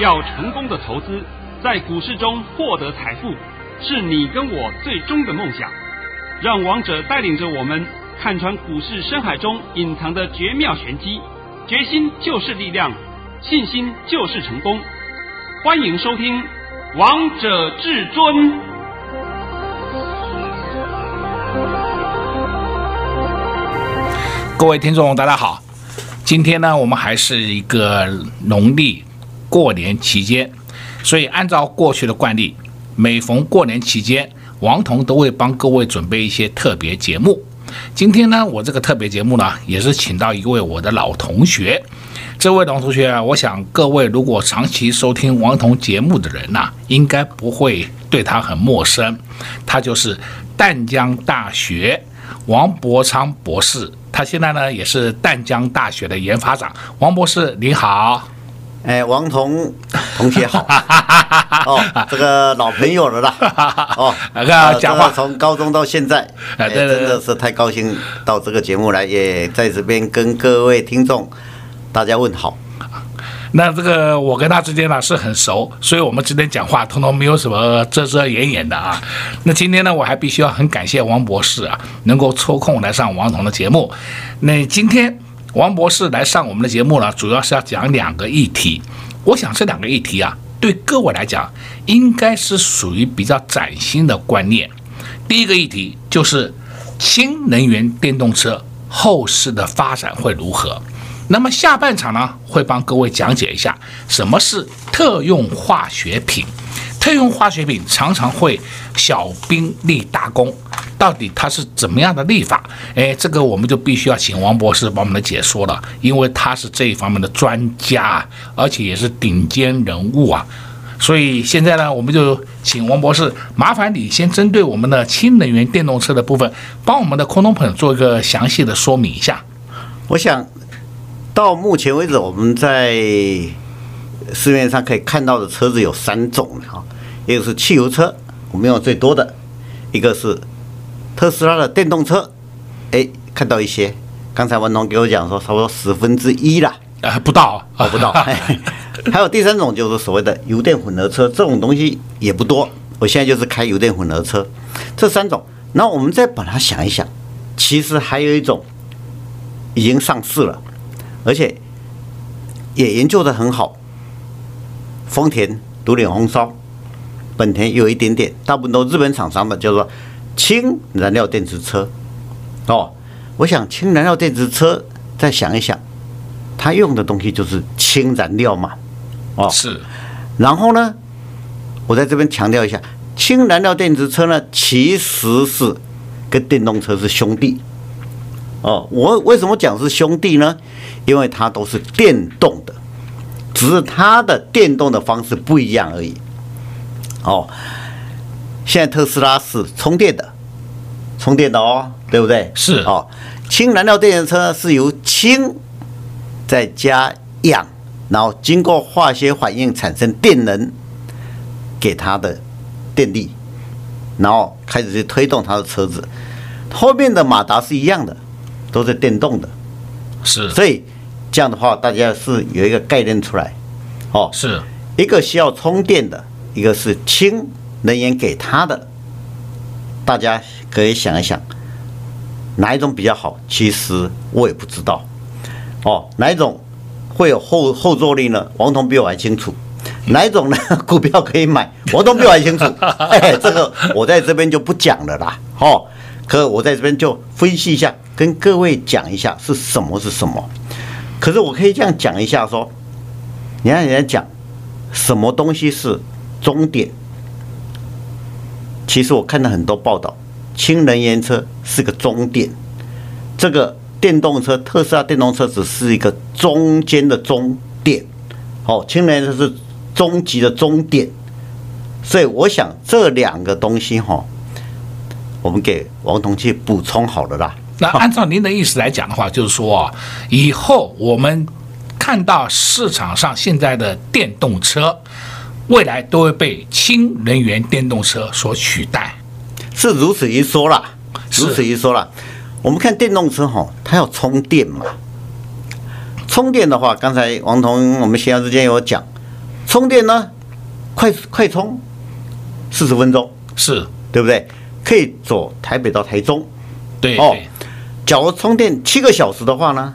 要成功的投资，在股市中获得财富，是你跟我最终的梦想。让王者带领着我们看穿股市深海中隐藏的绝妙玄机。决心就是力量，信心就是成功。欢迎收听《王者至尊》。各位听众，大家好。今天呢，我们还是一个农历过年期间，所以按照过去的惯例，每逢过年期间，王彤都会帮各位准备一些特别节目。今天呢，我这个特别节目呢，也是请到一位我的老同学。这位老同学啊，我想各位如果长期收听王彤节目的人呐，应该不会对他很陌生。他就是淡江大学王伯昌博士。他现在呢也是淡江大学的研发长，王博士你好，哎，王彤同学好，哦，这个老朋友了啦，哦，那个讲话从高中到现在，哎，真的是太高兴到这个节目来，也在这边跟各位听众大家问好。那这个我跟他之间呢是很熟，所以我们之间讲话通通没有什么遮遮掩掩的啊。那今天呢，我还必须要很感谢王博士啊，能够抽空来上王彤的节目。那今天王博士来上我们的节目呢，主要是要讲两个议题。我想这两个议题啊，对各位来讲应该是属于比较崭新的观念。第一个议题就是新能源电动车后市的发展会如何？那么下半场呢，会帮各位讲解一下什么是特用化学品。特用化学品常常会小兵立大功，到底它是怎么样的立法？哎，这个我们就必须要请王博士帮我们来解说了，因为他是这一方面的专家，而且也是顶尖人物啊。所以现在呢，我们就请王博士，麻烦你先针对我们的氢能源电动车的部分，帮我们的空中朋友做一个详细的说明一下。我想。到目前为止，我们在市面上可以看到的车子有三种哈，一个是汽油车，我们用的最多的；一个是特斯拉的电动车，哎，看到一些。刚才文龙给我讲说，差不多十分之一啦，啊，不到，哦，不到。还有第三种就是所谓的油电混合车，这种东西也不多。我现在就是开油电混合车，这三种。那我们再把它想一想，其实还有一种已经上市了。而且也研究的很好，丰田独领风骚，本田有一点点，大部分都日本厂商的，叫做氢燃料电池车。哦，我想氢燃料电池车，再想一想，它用的东西就是氢燃料嘛。哦，是。然后呢，我在这边强调一下，氢燃料电池车呢，其实是跟电动车是兄弟。哦，我为什么讲是兄弟呢？因为它都是电动的，只是它的电动的方式不一样而已。哦，现在特斯拉是充电的，充电的哦，对不对？是哦，氢燃料电动车是由氢再加氧，然后经过化学反应产生电能，给它的电力，然后开始去推动它的车子。后面的马达是一样的。都是电动的，是，所以这样的话，大家是有一个概念出来，哦，是一个需要充电的，一个是氢能源给它的，大家可以想一想，哪一种比较好？其实我也不知道，哦，哪一种会有后后坐力呢？王彤比我还清楚，哪一种呢？股票可以买，王彤比我还清楚，哎，这个我在这边就不讲了啦，哦，可我在这边就分析一下。跟各位讲一下是什么是什么，可是我可以这样讲一下说，你看人家讲什么东西是终点，其实我看到很多报道，氢能源车是个终点，这个电动车特斯拉电动车只是一个中间的终点，哦，氢能源车是终极的终点，所以我想这两个东西哈，我们给王同去补充好了啦。那按照您的意思来讲的话，就是说啊，以后我们看到市场上现在的电动车，未来都会被氢能源电动车所取代，是如此一说啦，如此一说啦。我们看电动车哈，它要充电嘛，充电的话，刚才王彤我们闲聊之间有讲，充电呢，快快充四十分钟，是对不对？可以走台北到台中。对哦，假如充电七个小时的话呢，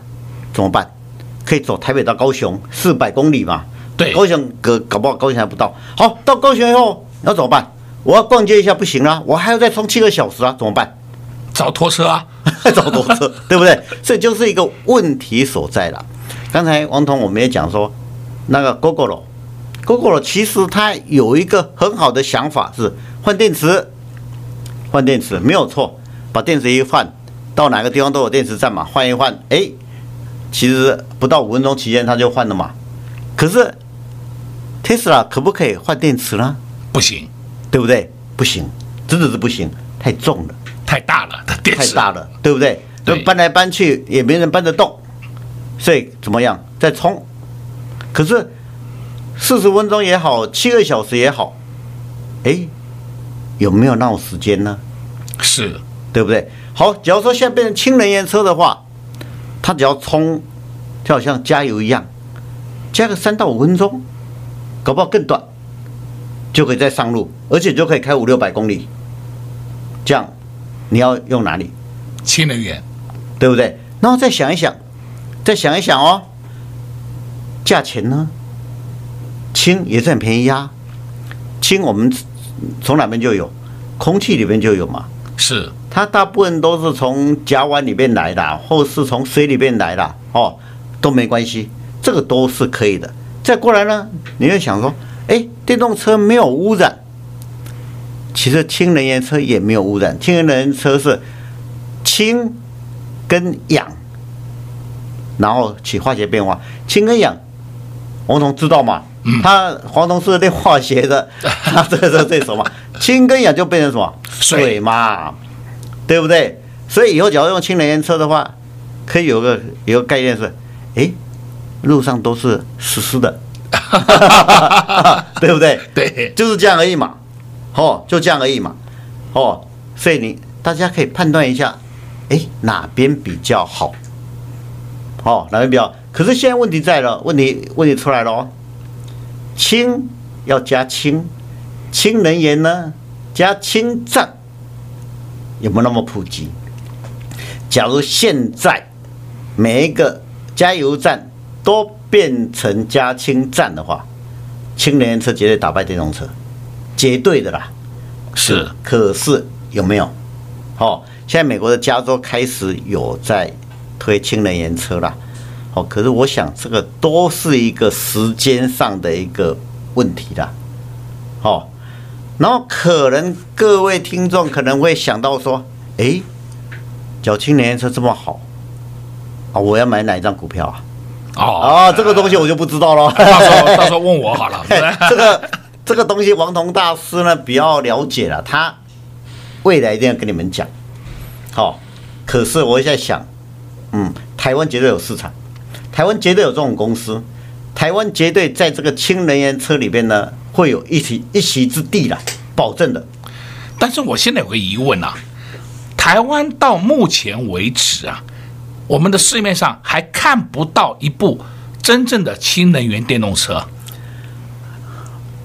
怎么办？可以走台北到高雄四百公里嘛？对，高雄搞搞不好高雄还不到。好，到高雄以后要怎么办？我要逛街一下不行啊，我还要再充七个小时啊，怎么办？找拖车啊，找拖车，对不对？这就是一个问题所在了。刚才王彤我们也讲说，那个 Gogoro，Gogoro 其实它有一个很好的想法是换电池，换电池没有错，把电池一换，到哪个地方都有电池站嘛，换一换，哎，其实不到五分钟期间它就换了嘛。可是 Tesla 可不可以换电池呢？不行，对不对？不行，真的是不行，太重了。太大了，它电太大了，对不对？对，搬来搬去也没人搬得动，所以怎么样？再充。可是四十分钟也好，七个小时也好，哎，有没有那种时间呢？是，对不对？好，假如说现在变成氢能源车的话，它只要充，就好像加油一样，加个三到五分钟，搞不好更短，就可以再上路，而且就可以开五六百公里，这样。你要用哪里？氢能源，对不对？然后再想一想，再想一想哦，价钱呢？氢也是很便宜呀。氢我们从哪边就有？空气里面就有嘛。是。它大部分都是从甲烷里面来的，或是从水里面来的哦，都没关系，这个都是可以的。再过来呢，你会想说，哎，电动车没有污染。其实氢能源车也没有污染，氢能源车是氢跟氧，然后起化学变化。氢跟氧，黄铜知道吗？他黄铜是练化学的，他这个是最熟嘛。氢跟氧就变成什么？水嘛，对不对？所以以后假如用氢能源车的话，可以有个有个概念是，哎，路上都是湿湿的，对不对？对，就是这样而已嘛。哦，就这样而已嘛。哦，所以你大家可以判断一下，哎，哪边比较好？哦，哪边比较好？可是现在问题在了，问题问题出来了哦。氢要加氢，氢能源呢加氢站有没有那么普及？假如现在每一个加油站都变成加氢站的话，氢能源车绝对打败电动车。绝对的啦，是。可是有没有？哦，现在美国的加州开始有在推氢能源车啦。哦，可是我想这个都是一个时间上的一个问题啦。哦，然后可能各位听众可能会想到说，哎，叫氢能源车这么好，啊，我要买哪一张股票啊？哦，哦，这个东西我就不知道了。到时候到时候问我好了。这个。这个东西王彤大师呢比较了解了，他未来一定要跟你们讲。好，可是我在想，嗯，台湾绝对有市场，台湾绝对有这种公司，台湾绝对在这个氢能源车里边呢会有一席一席之地的，保证的。但是我现在有个疑问啊，台湾到目前为止啊，我们的市面上还看不到一部真正的氢能源电动车。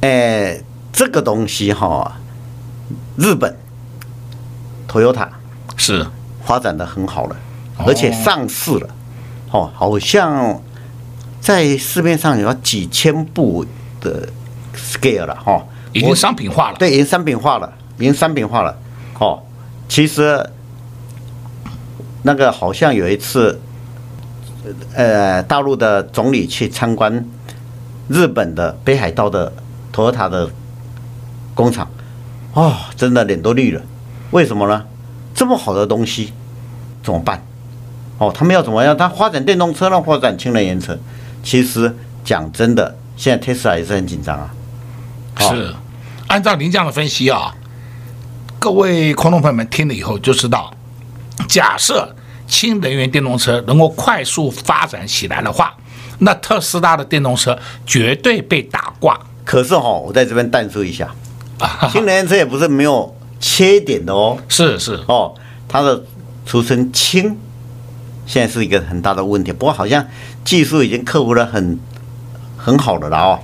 哎，这个东西哈，日本，Toyota 是。发展的很好了，而且上市了，哦，好像在市面上有几千部的 scale 了哈，已经商品化了，对，已经商品化了，已经商品化了，哦，其实那个好像有一次，呃，大陆的总理去参观日本的北海道的。托塔的工厂，哦，真的脸都绿了。为什么呢？这么好的东西怎么办？哦，他们要怎么样？他发展电动车呢？发展氢能源车？其实讲真的，现在 Tesla 也是很紧张啊。是，按照您这样的分析啊，各位观众朋友们听了以后就知道，假设氢能源电动车能够快速发展起来的话，那特斯拉的电动车绝对被打挂。可是哈，我在这边淡说一下，氢能源车也不是没有缺点的哦。是是哦，它的俗称氢，现在是一个很大的问题。不过好像技术已经克服了很很好的了哦。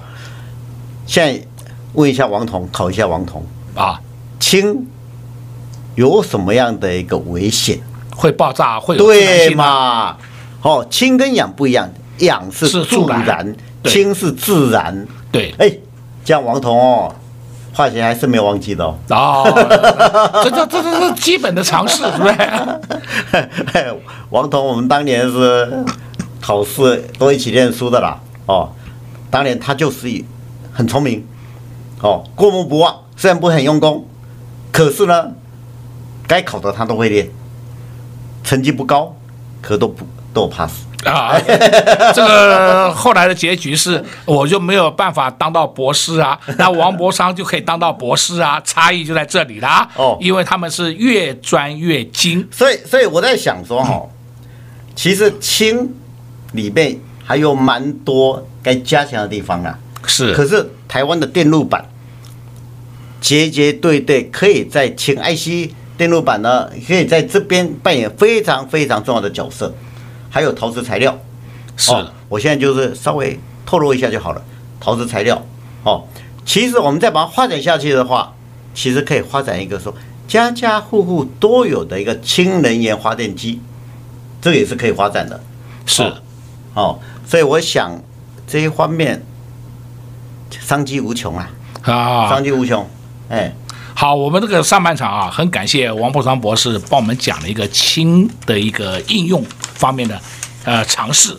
现在问一下王彤，考一下王彤啊，氢有什么样的一个危险？会爆炸，会有对嘛？哦，氢跟氧不一样，氧是助燃，燃氢是自燃。对，哎，这样王彤哦，化学还是没有忘记的哦。哦，这这这这是基本的常识，对不对？王彤，我们当年是考试都一起念书的啦。哦，当年他就是很聪明，哦，过目不忘，虽然不很用功，可是呢，该考的他都会练。成绩不高，可都不都 pass 啊！这个后来的结局是，我就没有办法当到博士啊，那王伯商就可以当到博士啊，差异就在这里啦。哦，因为他们是越专越精，所以所以我在想说哈、哦，其实氢里面还有蛮多该加强的地方啊。是，可是台湾的电路板结结对对，可以在清 IC。电路板呢，可以在这边扮演非常非常重要的角色，还有陶瓷材料。是，我现在就是稍微透露一下就好了。陶瓷材料，哦，其实我们再把它发展下去的话，其实可以发展一个说家家户户都有的一个氢能源发电机，这个也是可以发展的。是，哦，所以我想这一方面商机无穷啊，啊，商机无穷，哎。好，我们这个上半场啊，很感谢王伯商博士帮我们讲了一个氢的一个应用方面的呃尝试。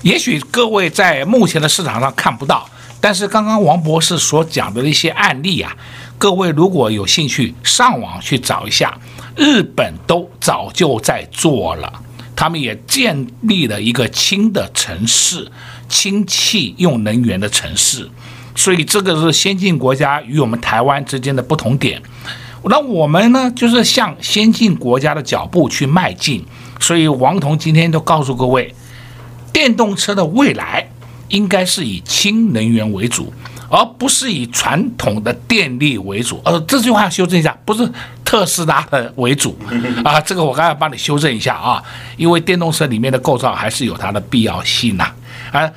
也许各位在目前的市场上看不到，但是刚刚王博士所讲的一些案例啊，各位如果有兴趣上网去找一下，日本都早就在做了，他们也建立了一个氢的城市，氢气用能源的城市。所以这个是先进国家与我们台湾之间的不同点。那我们呢，就是向先进国家的脚步去迈进。所以王彤今天都告诉各位，电动车的未来应该是以氢能源为主，而不是以传统的电力为主。呃，这句话要修正一下，不是特斯拉的为主啊。这个我刚才帮你修正一下啊，因为电动车里面的构造还是有它的必要性呐。啊，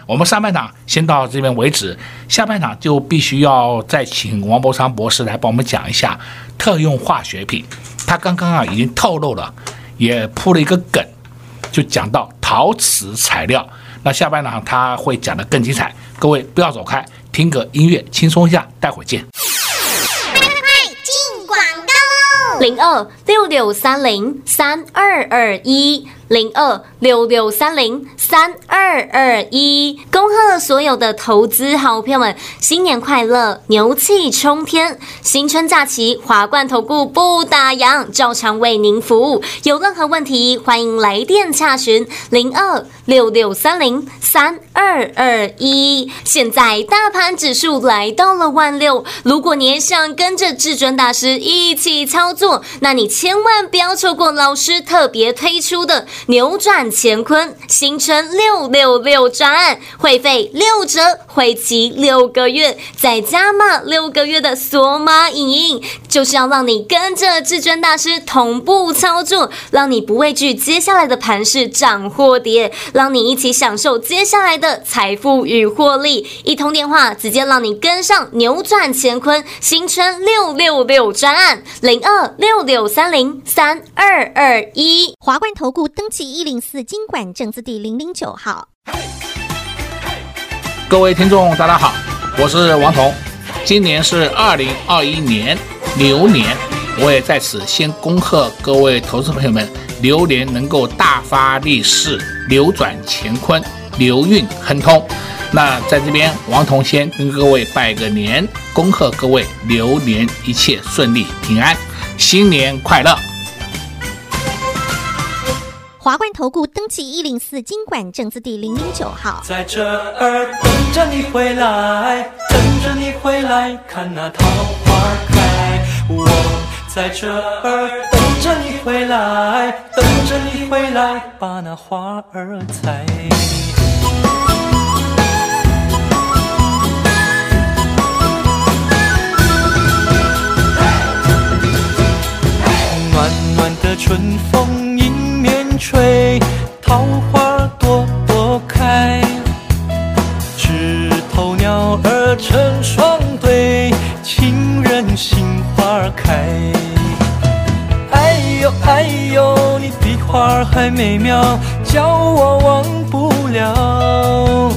我们上半场先到这边为止，下半场就必须要再请王伯昌博士来帮我们讲一下特用化学品。他刚刚啊已经透露了，也铺了一个梗，就讲到陶瓷材料。那下半场他会讲得更精彩，各位不要走开，听个音乐轻松一下，待会儿见。快快，进广告喽！零二六六三零三二二一。零二六六三零三二二一，恭贺所有的投资好朋友们，新年快乐，牛气冲天！新春假期，华冠投顾不打烊，照常为您服务。有任何问题，欢迎来电洽询零二六六三零三二二一。现在大盘指数来到了万六，如果你也想跟着至尊大师一起操作，那你千万不要错过老师特别推出的。扭转乾坤，新春六六六专案，会费六折，会期六个月，再加码六个月的索马影音，就是要让你跟着至尊大师同步操作，让你不畏惧接下来的盘势涨或跌，让你一起享受接下来的财富与获利。一通电话，直接让你跟上扭转乾坤，新春六六六专案零二六六三零三二二一华冠投顾登。七一零四金管证字第零零九号，各位听众，大家好，我是王彤。今年是二零二一年牛年，我也在此先恭贺各位投资朋友们，牛年能够大发利市，扭转乾坤，牛运亨通。那在这边，王彤先跟各位拜个年，恭贺各位牛年一切顺利平安，新年快乐。华冠投顾登记一零四经管证字第零零九号，在这儿等着你回来，等着你回来，看那桃花开。我在这儿等着你回来，等着你回来，把那花儿采。暖暖的春风。吹，桃花朵朵开。枝头鸟儿成双对，情人心花开。哎呦哎呦，你比花还美妙，叫我忘不了。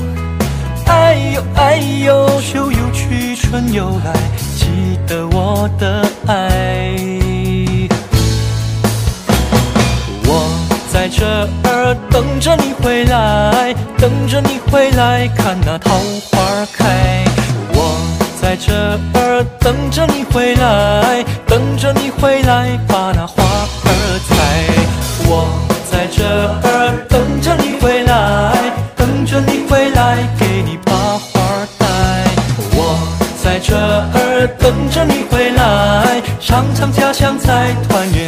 哎呦哎呦，秋又去，春又来，记得我的。这儿等着你回来，等着你回来，看那桃花开。我在这儿等着你回来，等着你回来，把那花儿采。我在这儿等着你回来，等着你回来，给你把花儿戴。我在这儿等着你回来，尝尝家乡菜，团圆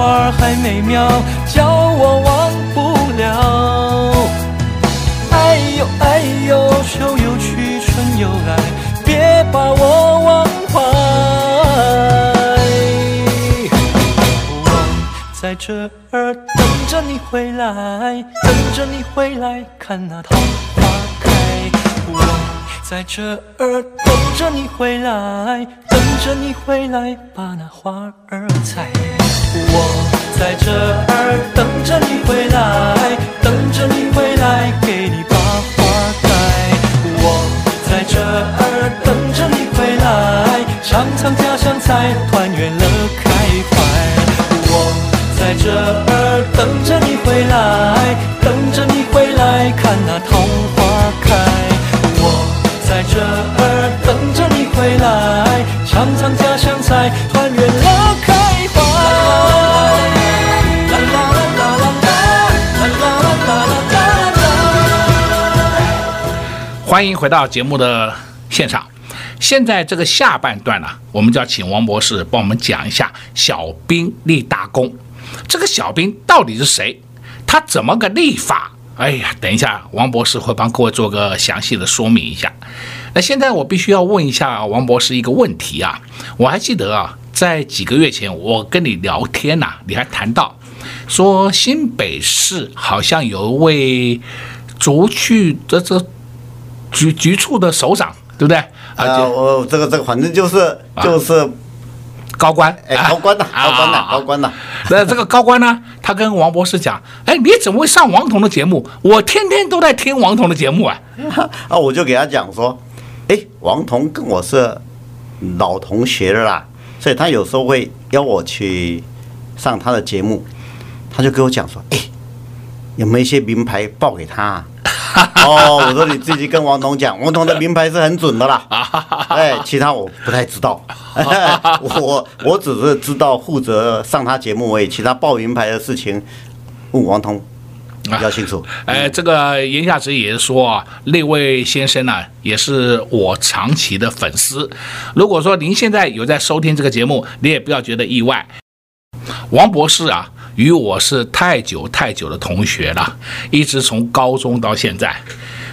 花儿还美妙，叫我忘不了。哎呦哎呦，秋又去，春又来，别把我忘怀。我在这儿等着你回来，等着你回来看那桃花开。我在这儿等着你回来，等着你回来把那花儿采。我在这儿等着你回来，等着你回来，给你把花戴。我在这儿等着你回来，尝尝家乡菜，团圆乐开怀。我在这儿等着你回来，迎回到节目的现场。现在这个下半段呢，我们就要请王博士帮我们讲一下小兵立大功。这个小兵到底是谁？他怎么个立法？哎呀，等一下，王博士会帮各位做个详细的说明一下。那现在我必须要问一下王博士一个问题啊！我还记得啊，在几个月前我跟你聊天呐、你还谈到说新北市好像有一位竹区的这局局处的首长，对不对？啊，我这个这个反正就是就是。啊高官，哎，高官呐，高官呐，高官呐。那这个高官呢，他跟王博士讲，哎，你怎么会上王彤的节目？我天天都在听王彤的节目啊。啊，我就给他讲说，哎，王彤跟我是老同学了啦，所以他有时候会邀我去上他的节目，他就跟我讲说，哎，有没有一些名牌报给他？哦，我说你自己跟王彤讲，王彤的名牌是很准的啦。哎，其他我不太知道，我我只是知道负责上他节目而已，其他报名牌的事情问王彤比较清楚。哎，这个言下之意也是说啊，那位先生呢，也是我长期的粉丝。如果说您现在有在收听这个节目，你也不要觉得意外。王博士啊。与我是太久太久的同学了，一直从高中到现在。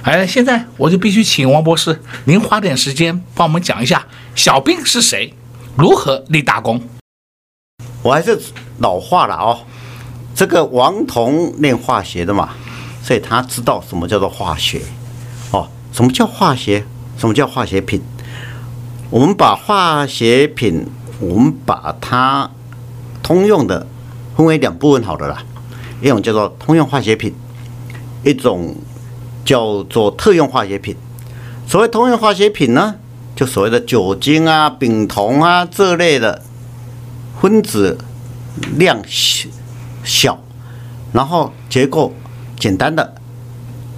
哎，现在我就必须请王博士，您花点时间帮我们讲一下小兵是谁，如何立大功。我还是老话了哦，这个王彤练化学的嘛，所以他知道什么叫做化学。哦，什么叫化学？什么叫化学品？我们把化学品，我们把它通用的。分为两部分好的啦，一种叫做通用化学品，一种叫做特用化学品。所谓通用化学品呢，就所谓的酒精啊、丙酮啊这类的分子量小，小，然后结构简单的、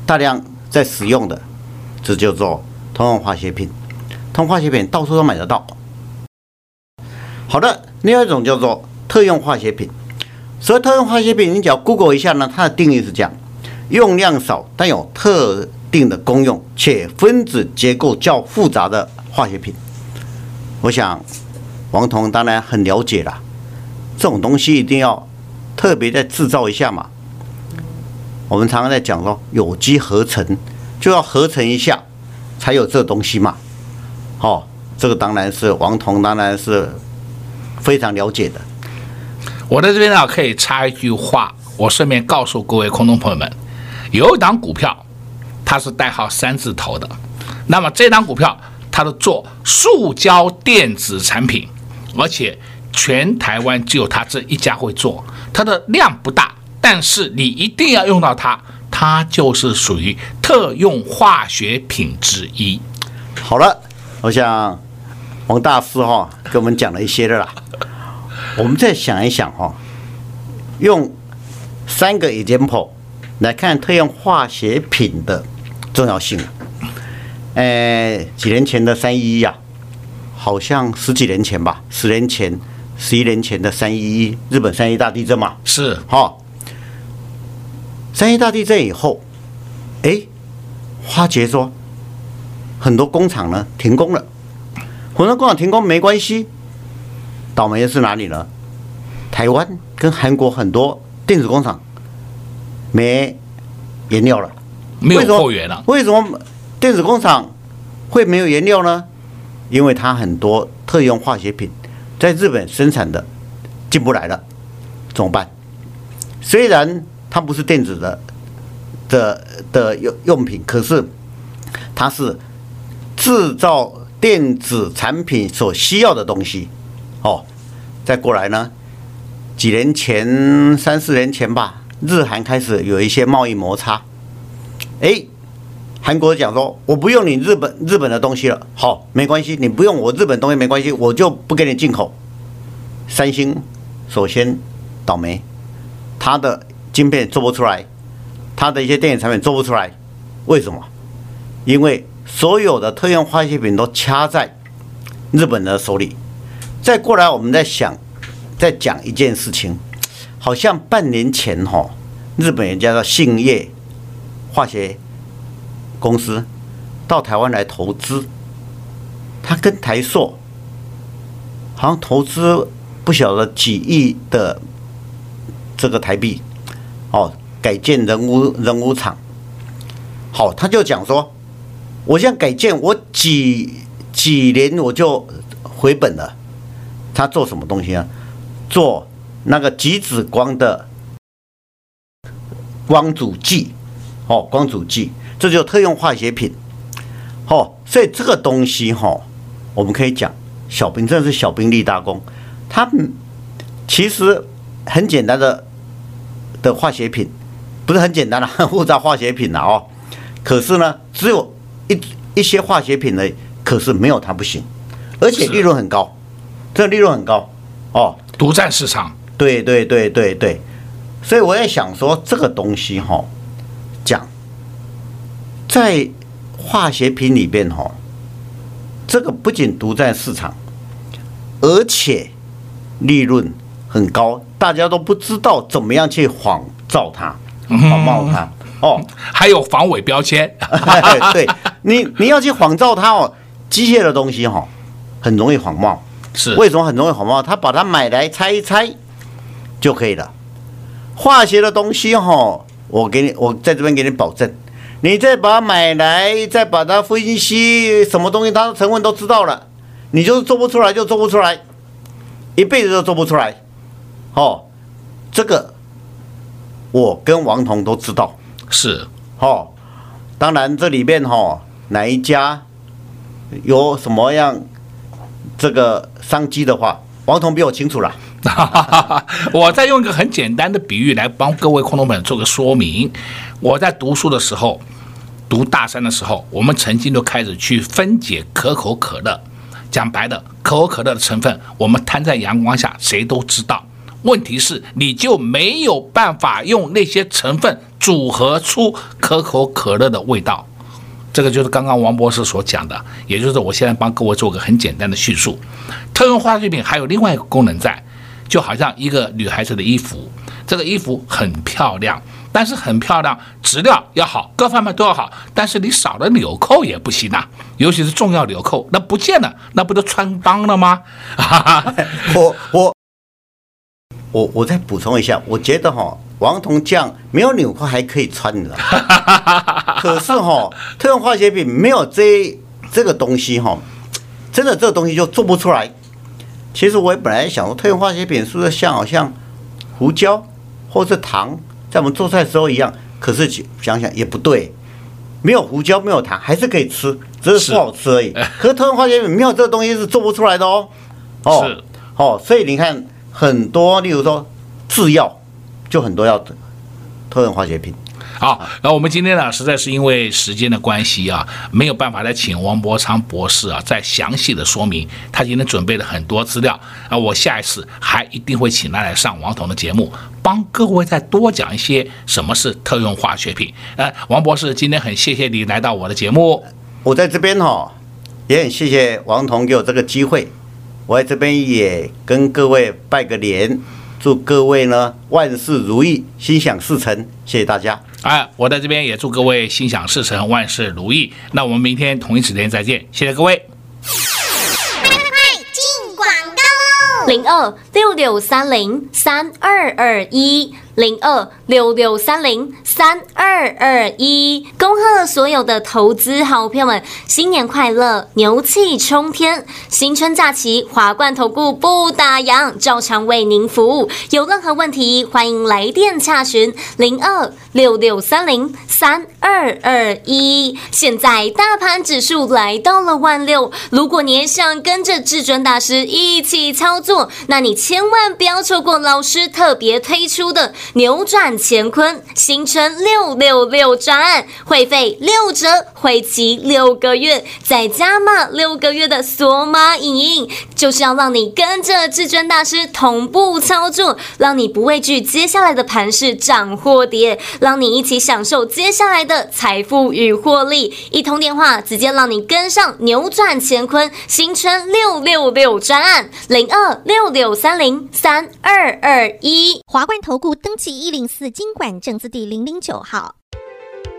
大量在使用的，这叫做通用化学品，通化学品到处都买得到。好的，另外一种叫做特用化学品。所以特用化学品，你只要 Google 一下呢，它的定义是这样：用量少但有特定的功用，且分子结构较复杂的化学品。我想王彤当然很了解了，这种东西一定要特别再制造一下嘛。我们常常在讲说有机合成，就要合成一下才有这东西嘛。哦，这个当然是王彤当然是非常了解的。我在这边呢，可以插一句话，我顺便告诉各位空中朋友们，有一档股票，它是代号三字头的，那么这档股票它是做塑胶电子产品，而且全台湾只有它这一家会做，它的量不大，但是你一定要用到它，它就是属于特用化学品之一。好了，我想王大师哈给我们讲了一些的啦。我们再想一想哈，用三个 example 来看特用化学品的重要性。呃，几年前的三一一啊，好像十几年前吧，十年前、十一年前的三一一，日本三一大地震嘛，是哈。三一大地震以后，哎，发觉说很多工厂呢停工了，很多工厂停工没关系。倒霉的是哪里呢？台湾跟韩国很多电子工厂没原料了，没有货源了。为什么电子工厂会没有原料呢？因为它很多特用化学品在日本生产的进不来了，怎么办？虽然它不是电子的的的用用品，可是它是制造电子产品所需要的东西。哦，再过来呢？几年前，三四年前吧，日韩开始有一些贸易摩擦。哎，韩国讲说，我不用你日本日本的东西了，好，没关系，你不用我日本东西没关系，我就不给你进口。三星首先倒霉，它的晶片做不出来，它的一些电子产品做不出来，为什么？因为所有的特用化学品都掐在日本的手里。再过来，我们在想，再讲一件事情，好像半年前哈，日本人家的信业化学公司到台湾来投资，他跟台塑好像投资不晓得几亿的这个台币，哦，改建人武人武厂，好，他就讲说，我现在改建，我几几年我就回本了。他做什么东西啊？做那个极紫光的光阻剂，哦，光阻剂，这就特用化学品，哦，所以这个东西哈、哦，我们可以讲小兵，真的是小兵立大功。它其实很简单的的化学品，不是很简单的很复杂化学品了哦。可是呢，只有一一些化学品呢，可是没有它不行，而且利润很高。这利润很高哦，独占市场。对对对对对，所以我也想说，这个东西哈，讲在化学品里边哈，这个不仅独占市场，而且利润很高，大家都不知道怎么样去仿造它、仿冒它哦，还有防伪标签。对，你你要去仿造它哦，机械的东西哈，很容易仿冒。是为什么很容易仿冒？他把它买来拆一拆就可以了。化学的东西哈，我给你，我在这边给你保证，你再把它买来，再把它分析什么东西，它的成分都知道了，你就是做不出来就做不出来，一辈子都做不出来。哦，这个我跟王彤都知道。是哦，当然这里面哈哪一家有什么样？这个商机的话，王彤比我清楚了。我再用一个很简单的比喻来帮各位空头们做个说明。我在读书的时候，读大三的时候，我们曾经都开始去分解可口可乐。讲白的，可口可乐的成分，我们摊在阳光下，谁都知道。问题是，你就没有办法用那些成分组合出可口可乐的味道。这个就是刚刚王博士所讲的，也就是我现在帮各位做个很简单的叙述。特用化学品还有另外一个功能在，就好像一个女孩子的衣服，这个衣服很漂亮，但是很漂亮，质量要好，各方面都要好，但是你少了纽扣也不行啊，尤其是重要纽扣，那不见了，那不就穿帮了吗？我我我我再补充一下，我觉得哈，王彤这样没有纽扣还可以穿的，可是哈，特用化学品没有这这个东西哈，真的这个东西就做不出来。其实我也本来想说，特用化学品是不是像好像胡椒或是糖，在我们做菜的时候一样？可是想想也不对，没有胡椒，没有糖，还是可以吃，只是不好吃而已。可是特用化学品没有这个东西是做不出来的哦。哦，哦，所以你看很多，例如说制药，就很多要特用化学品。好，那我们今天呢，实在是因为时间的关系啊，没有办法再请王伯昌博士啊再详细的说明。他今天准备了很多资料啊，我下一次还一定会请他来上王彤的节目，帮各位再多讲一些什么是特用化学品。呃，王博士，今天很谢谢你来到我的节目。我在这边哈、哦，也很谢谢王彤给我这个机会。我在这边也跟各位拜个年，祝各位呢万事如意，心想事成。谢谢大家。哎，我在这边也祝各位心想事成，万事如意。那我们明天同一时间再见，谢谢各位。快快快，进广告喽！零二六六三零三二二一。零二六六三零三二二一，恭贺所有的投资好朋友们，新年快乐，牛气冲天！新春假期，华冠投顾不打烊，照常为您服务。有任何问题，欢迎来电洽询零二六六三零三二二一。现在大盘指数来到了万六，如果你也想跟着至尊大师一起操作，那你千万不要错过老师特别推出的。扭转乾坤，新春六六六专案，会费六折，会期六个月，再加码六个月的索马影音，就是要让你跟着至尊大师同步操作，让你不畏惧接下来的盘势涨或跌，让你一起享受接下来的财富与获利。一通电话，直接让你跟上扭转乾坤，新春六六六专案零二六六三零三二二一华冠投顾登。记一零四金管证字第零零九号，